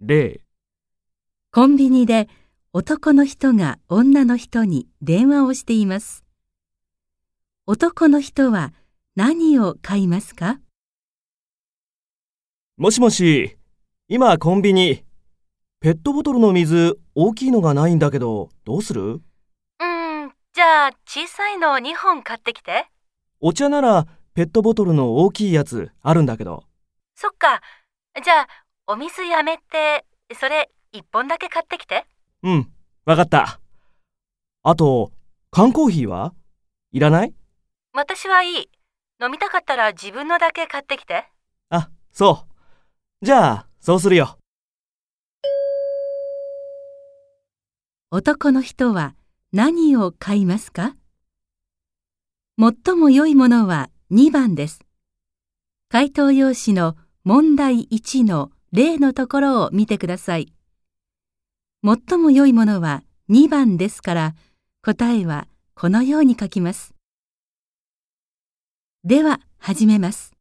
0コンビニで男の人が女の人に電話をしています。男の人は何を買いますか？もしもし、今コンビニ。ペットボトルの水大きいのがないんだけど、どうする？うん、じゃあ小さいの2本買ってきて。お茶ならペットボトルの大きいやつあるんだけど。そっか。じゃあお水やめて、それ1本だけ買ってきて。うん、わかった。あと、缶コーヒーは？いらない？私はいい。飲みたかったら自分のだけ買ってきて。あ、そう。じゃあ、そうするよ。男の人は何を買いますか？最も良いものは2番です。回答用紙の問題1の例のところを見てください。最も良いものは2番ですから、答えはこのように書きます。では、始めます。